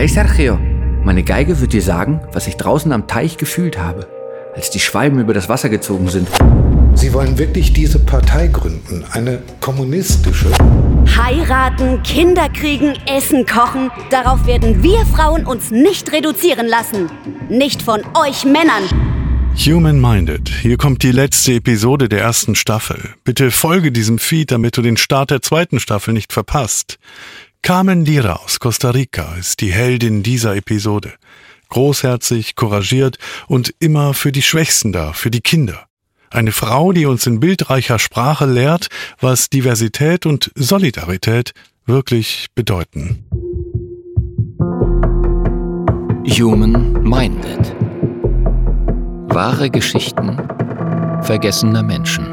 Hey Sergio, meine Geige wird dir sagen, was ich draußen am Teich gefühlt habe, als die Schwalben über das Wasser gezogen sind. Sie wollen wirklich diese Partei gründen, eine kommunistische? Heiraten, Kinder kriegen, Essen kochen, darauf werden wir Frauen uns nicht reduzieren lassen. Nicht von euch Männern. Human Minded. Hier kommt die letzte Episode der ersten Staffel. Bitte folge diesem Feed, damit du den Start der zweiten Staffel nicht verpasst. Carmen Lira aus Costa Rica ist die Heldin dieser Episode. Großherzig, couragiert und immer für die Schwächsten da, für die Kinder. Eine Frau, die uns in bildreicher Sprache lehrt, was Diversität und Solidarität wirklich bedeuten. Human Minded. Wahre Geschichten vergessener Menschen.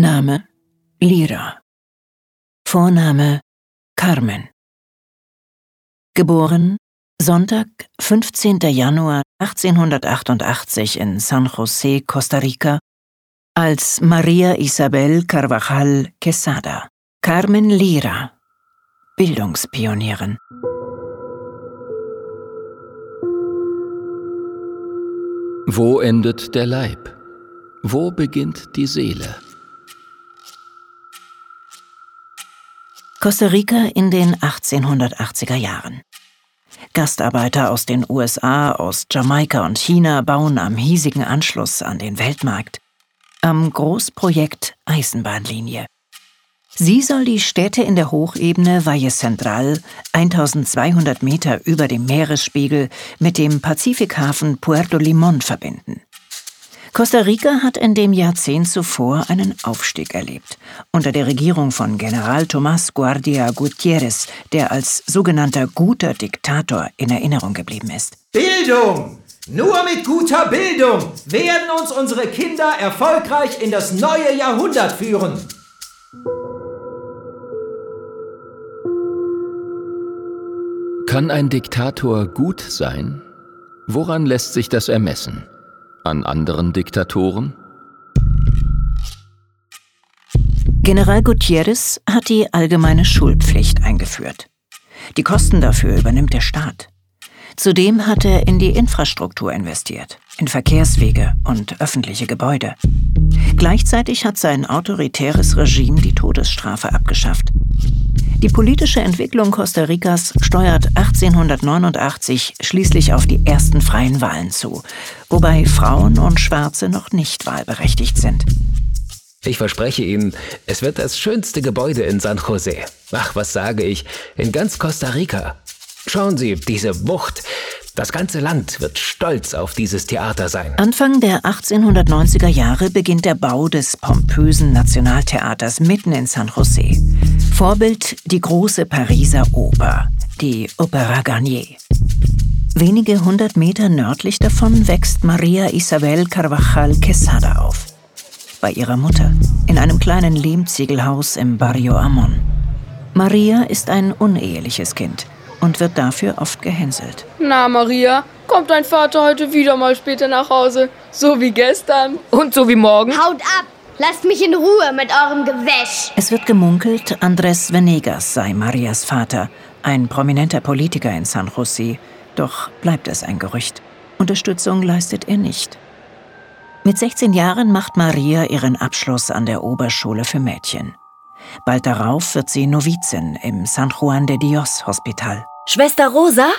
Name Lira. Vorname Carmen. Geboren Sonntag, 15. Januar 1888 in San José, Costa Rica, als Maria Isabel Carvajal Quesada, Carmen Lira, Bildungspionierin. Wo endet der Leib? Wo beginnt die Seele? Costa Rica in den 1880er Jahren. Gastarbeiter aus den USA, aus Jamaika und China bauen am hiesigen Anschluss an den Weltmarkt, am Großprojekt Eisenbahnlinie. Sie soll die Städte in der Hochebene Valle Central, 1200 Meter über dem Meeresspiegel, mit dem Pazifikhafen Puerto Limón verbinden. Costa Rica hat in dem Jahrzehnt zuvor einen Aufstieg erlebt, unter der Regierung von General Tomás Guardia Gutiérrez, der als sogenannter guter Diktator in Erinnerung geblieben ist. Bildung! Nur mit guter Bildung werden uns unsere Kinder erfolgreich in das neue Jahrhundert führen. Kann ein Diktator gut sein? Woran lässt sich das ermessen? An anderen Diktatoren? General Gutierrez hat die allgemeine Schulpflicht eingeführt. Die Kosten dafür übernimmt der Staat. Zudem hat er in die Infrastruktur investiert, in Verkehrswege und öffentliche Gebäude. Gleichzeitig hat sein autoritäres Regime die Todesstrafe abgeschafft. Die politische Entwicklung Costa Ricas steuert 1889 schließlich auf die ersten freien Wahlen zu, wobei Frauen und Schwarze noch nicht wahlberechtigt sind. Ich verspreche Ihnen, es wird das schönste Gebäude in San Jose. Ach, was sage ich, in ganz Costa Rica. Schauen Sie, diese Bucht. Das ganze Land wird stolz auf dieses Theater sein. Anfang der 1890er Jahre beginnt der Bau des pompösen Nationaltheaters mitten in San Jose. Vorbild die große Pariser Oper, die Opera Garnier. Wenige hundert Meter nördlich davon wächst Maria Isabel Carvajal Quesada auf. Bei ihrer Mutter, in einem kleinen Lehmziegelhaus im Barrio Amon. Maria ist ein uneheliches Kind und wird dafür oft gehänselt. Na, Maria, kommt dein Vater heute wieder mal später nach Hause? So wie gestern. Und so wie morgen? Haut ab! Lasst mich in Ruhe mit eurem Gewäsch! Es wird gemunkelt, Andrés Venegas sei Marias Vater, ein prominenter Politiker in San Jose. Doch bleibt es ein Gerücht. Unterstützung leistet er nicht. Mit 16 Jahren macht Maria ihren Abschluss an der Oberschule für Mädchen. Bald darauf wird sie Novizin im San Juan de Dios Hospital. Schwester Rosa?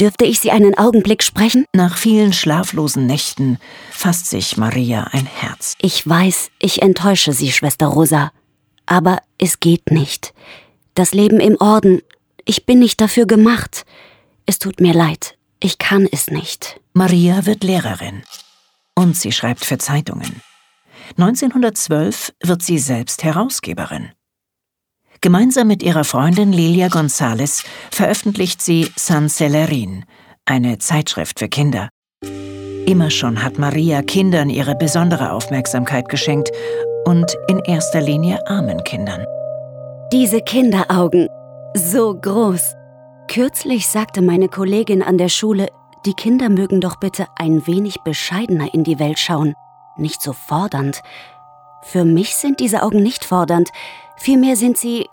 Dürfte ich Sie einen Augenblick sprechen? Nach vielen schlaflosen Nächten fasst sich Maria ein Herz. Ich weiß, ich enttäusche Sie, Schwester Rosa. Aber es geht nicht. Das Leben im Orden, ich bin nicht dafür gemacht. Es tut mir leid, ich kann es nicht. Maria wird Lehrerin. Und sie schreibt für Zeitungen. 1912 wird sie selbst Herausgeberin. Gemeinsam mit ihrer Freundin Lilia González veröffentlicht sie San Celerin, eine Zeitschrift für Kinder. Immer schon hat Maria Kindern ihre besondere Aufmerksamkeit geschenkt und in erster Linie armen Kindern. Diese Kinderaugen, so groß. Kürzlich sagte meine Kollegin an der Schule, die Kinder mögen doch bitte ein wenig bescheidener in die Welt schauen, nicht so fordernd. Für mich sind diese Augen nicht fordernd, vielmehr sind sie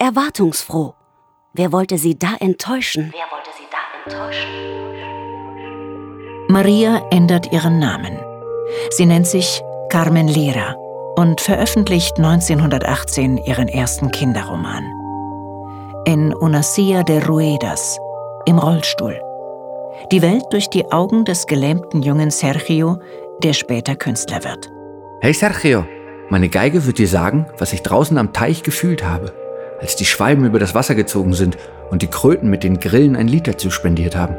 erwartungsfroh. Wer wollte sie da enttäuschen? Wer wollte sie da enttäuschen? Maria ändert ihren Namen. Sie nennt sich Carmen Lera und veröffentlicht 1918 ihren ersten Kinderroman. In Una Silla de Ruedas, im Rollstuhl. Die Welt durch die Augen des gelähmten jungen Sergio, der später Künstler wird. Hey Sergio, meine Geige wird dir sagen, was ich draußen am Teich gefühlt habe, als die Schwalben über das Wasser gezogen sind und die Kröten mit den Grillen ein Lied dazu spendiert haben.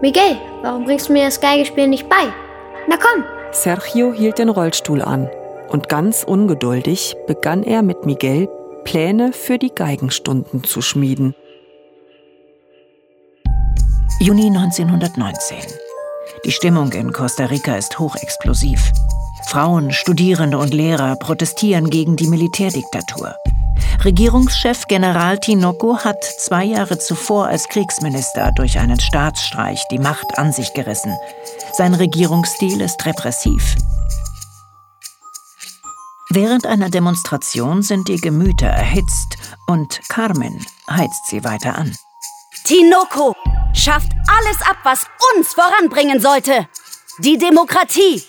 Miguel, warum bringst du mir das Geigespielen nicht bei? Na komm! Sergio hielt den Rollstuhl an und ganz ungeduldig begann er mit Miguel Pläne für die Geigenstunden zu schmieden. Juni 1919. Die Stimmung in Costa Rica ist hochexplosiv. Frauen, Studierende und Lehrer protestieren gegen die Militärdiktatur. Regierungschef General Tinoco hat zwei Jahre zuvor als Kriegsminister durch einen Staatsstreich die Macht an sich gerissen. Sein Regierungsstil ist repressiv. Während einer Demonstration sind die Gemüter erhitzt und Carmen heizt sie weiter an. Tinoco schafft alles ab, was uns voranbringen sollte. Die Demokratie,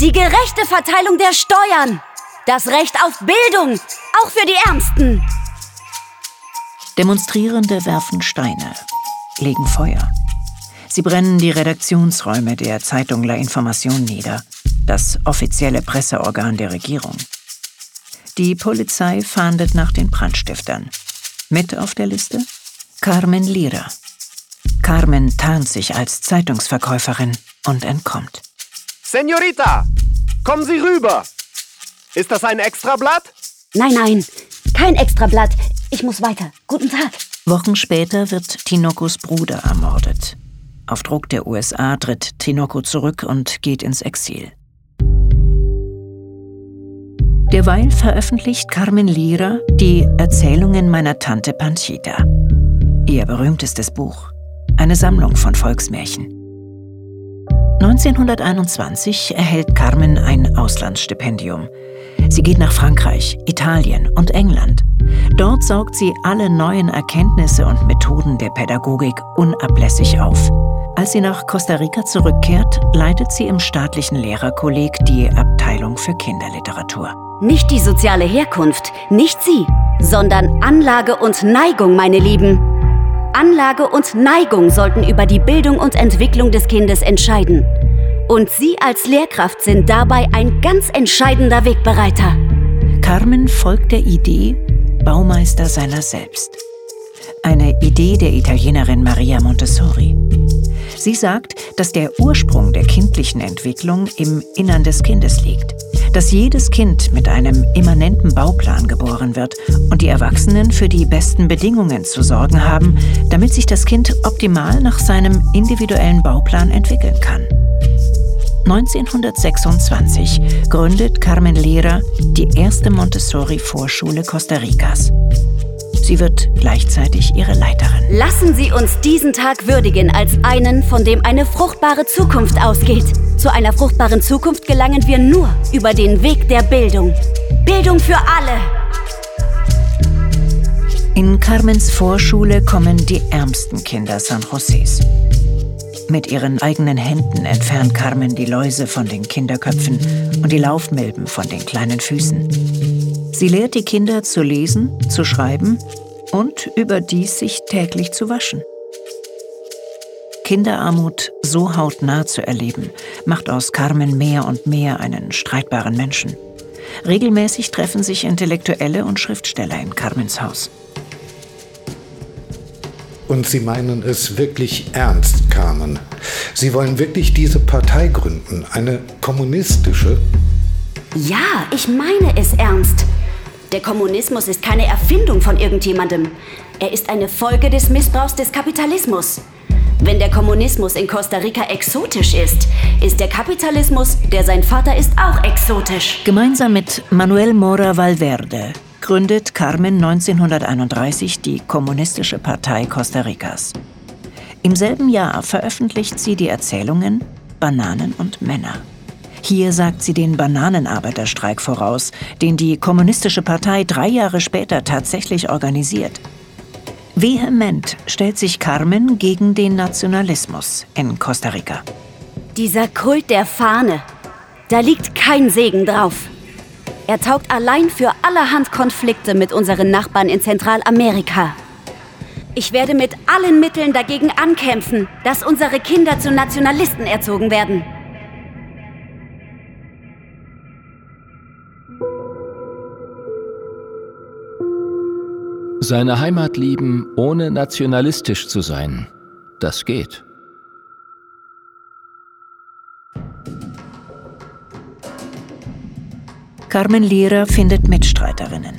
die gerechte Verteilung der Steuern, das Recht auf Bildung, auch für die Ärmsten. Demonstrierende werfen Steine, legen Feuer. Sie brennen die Redaktionsräume der Zeitung La Information nieder, das offizielle Presseorgan der Regierung. Die Polizei fahndet nach den Brandstiftern. Mit auf der Liste? Carmen Lira. Carmen tarnt sich als Zeitungsverkäuferin und entkommt. Senorita, kommen Sie rüber. Ist das ein Extrablatt? Nein, nein, kein Extrablatt. Ich muss weiter. Guten Tag. Wochen später wird Tinokos Bruder ermordet. Auf Druck der USA tritt Tinoko zurück und geht ins Exil. Derweil veröffentlicht Carmen Lira die Erzählungen meiner Tante Panchita. Ihr berühmtestes Buch. Eine Sammlung von Volksmärchen. 1921 erhält Carmen ein Auslandsstipendium. Sie geht nach Frankreich, Italien und England. Dort saugt sie alle neuen Erkenntnisse und Methoden der Pädagogik unablässig auf. Als sie nach Costa Rica zurückkehrt, leitet sie im staatlichen Lehrerkolleg die Abteilung für Kinderliteratur. Nicht die soziale Herkunft, nicht sie, sondern Anlage und Neigung, meine Lieben. Anlage und Neigung sollten über die Bildung und Entwicklung des Kindes entscheiden. Und Sie als Lehrkraft sind dabei ein ganz entscheidender Wegbereiter. Carmen folgt der Idee, Baumeister seiner selbst. Eine Idee der Italienerin Maria Montessori. Sie sagt, dass der Ursprung der kindlichen Entwicklung im Innern des Kindes liegt, dass jedes Kind mit einem immanenten Bauplan geboren wird und die Erwachsenen für die besten Bedingungen zu sorgen haben, damit sich das Kind optimal nach seinem individuellen Bauplan entwickeln kann. 1926 gründet Carmen Lira die erste Montessori-Vorschule Costa Ricas. Sie wird gleichzeitig ihre Leiterin. Lassen Sie uns diesen Tag würdigen als einen, von dem eine fruchtbare Zukunft ausgeht. Zu einer fruchtbaren Zukunft gelangen wir nur über den Weg der Bildung. Bildung für alle. In Carmens Vorschule kommen die ärmsten Kinder San Josés. Mit ihren eigenen Händen entfernt Carmen die Läuse von den Kinderköpfen und die Laufmilben von den kleinen Füßen. Sie lehrt die Kinder zu lesen, zu schreiben und überdies sich täglich zu waschen. Kinderarmut so hautnah zu erleben, macht aus Carmen mehr und mehr einen streitbaren Menschen. Regelmäßig treffen sich Intellektuelle und Schriftsteller in Carmens Haus. Und Sie meinen es wirklich ernst, Carmen. Sie wollen wirklich diese Partei gründen, eine kommunistische? Ja, ich meine es ernst. Der Kommunismus ist keine Erfindung von irgendjemandem. Er ist eine Folge des Missbrauchs des Kapitalismus. Wenn der Kommunismus in Costa Rica exotisch ist, ist der Kapitalismus, der sein Vater ist, auch exotisch. Gemeinsam mit Manuel Mora Valverde gründet Carmen 1931 die Kommunistische Partei Costa Ricas. Im selben Jahr veröffentlicht sie die Erzählungen Bananen und Männer. Hier sagt sie den Bananenarbeiterstreik voraus, den die Kommunistische Partei drei Jahre später tatsächlich organisiert. Vehement stellt sich Carmen gegen den Nationalismus in Costa Rica. Dieser Kult der Fahne, da liegt kein Segen drauf. Er taugt allein für allerhand Konflikte mit unseren Nachbarn in Zentralamerika. Ich werde mit allen Mitteln dagegen ankämpfen, dass unsere Kinder zu Nationalisten erzogen werden. Seine Heimat lieben, ohne nationalistisch zu sein, das geht. Carmen Lira findet Mitstreiterinnen.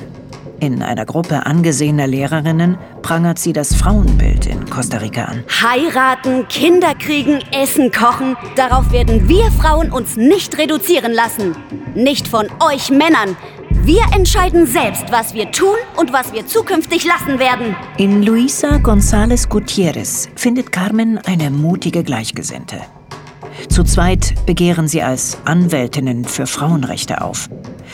In einer Gruppe angesehener Lehrerinnen prangert sie das Frauenbild in Costa Rica an. Heiraten, Kinder kriegen, Essen kochen, darauf werden wir Frauen uns nicht reduzieren lassen. Nicht von euch Männern. Wir entscheiden selbst, was wir tun und was wir zukünftig lassen werden. In Luisa González Gutiérrez findet Carmen eine mutige Gleichgesinnte. Zu zweit begehren sie als Anwältinnen für Frauenrechte auf.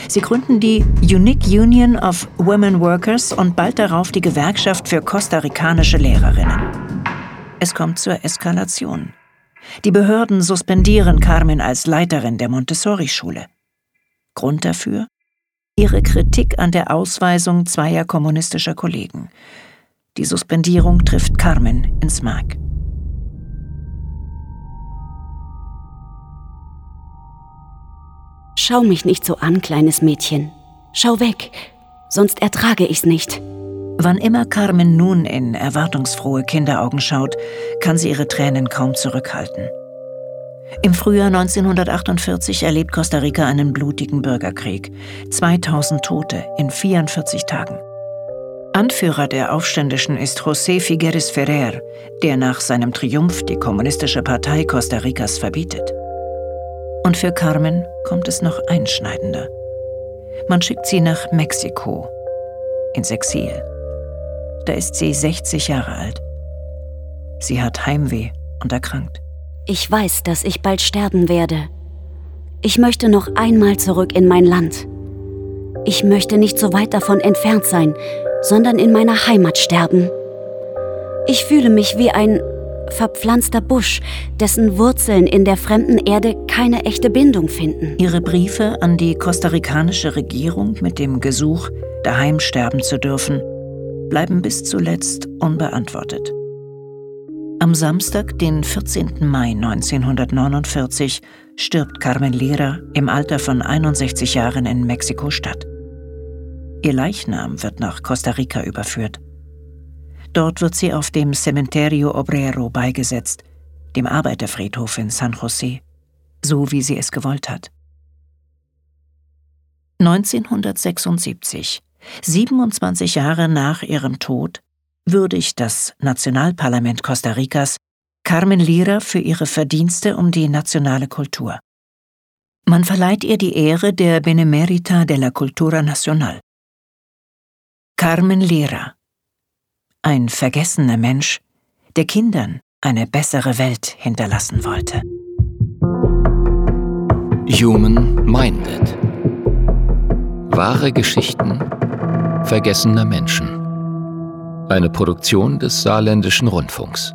Sie gründen die Unique Union of Women Workers und bald darauf die Gewerkschaft für kostarikanische Lehrerinnen. Es kommt zur Eskalation. Die Behörden suspendieren Carmen als Leiterin der Montessori-Schule. Grund dafür? Ihre Kritik an der Ausweisung zweier kommunistischer Kollegen. Die Suspendierung trifft Carmen ins Mark. Schau mich nicht so an, kleines Mädchen. Schau weg, sonst ertrage ich's nicht. Wann immer Carmen nun in erwartungsfrohe Kinderaugen schaut, kann sie ihre Tränen kaum zurückhalten. Im Frühjahr 1948 erlebt Costa Rica einen blutigen Bürgerkrieg. 2000 Tote in 44 Tagen. Anführer der Aufständischen ist José Figueres Ferrer, der nach seinem Triumph die Kommunistische Partei Costa Ricas verbietet. Und für Carmen kommt es noch einschneidender. Man schickt sie nach Mexiko, ins Exil. Da ist sie 60 Jahre alt. Sie hat Heimweh und erkrankt. Ich weiß, dass ich bald sterben werde. Ich möchte noch einmal zurück in mein Land. Ich möchte nicht so weit davon entfernt sein, sondern in meiner Heimat sterben. Ich fühle mich wie ein verpflanzter Busch, dessen Wurzeln in der fremden Erde keine echte Bindung finden. Ihre Briefe an die kostarikanische Regierung mit dem Gesuch, daheim sterben zu dürfen, bleiben bis zuletzt unbeantwortet. Am Samstag, den 14. Mai 1949, stirbt Carmen Lira im Alter von 61 Jahren in Mexiko-Stadt. Ihr Leichnam wird nach Costa Rica überführt. Dort wird sie auf dem Cementerio Obrero beigesetzt, dem Arbeiterfriedhof in San José, so wie sie es gewollt hat. 1976, 27 Jahre nach ihrem Tod, würdigt das Nationalparlament Costa Ricas Carmen Lira für ihre Verdienste um die nationale Kultur. Man verleiht ihr die Ehre der Benemerita de la Cultura Nacional. Carmen Lira, ein vergessener Mensch, der Kindern eine bessere Welt hinterlassen wollte. Human Minded. Wahre Geschichten vergessener Menschen. Eine Produktion des Saarländischen Rundfunks.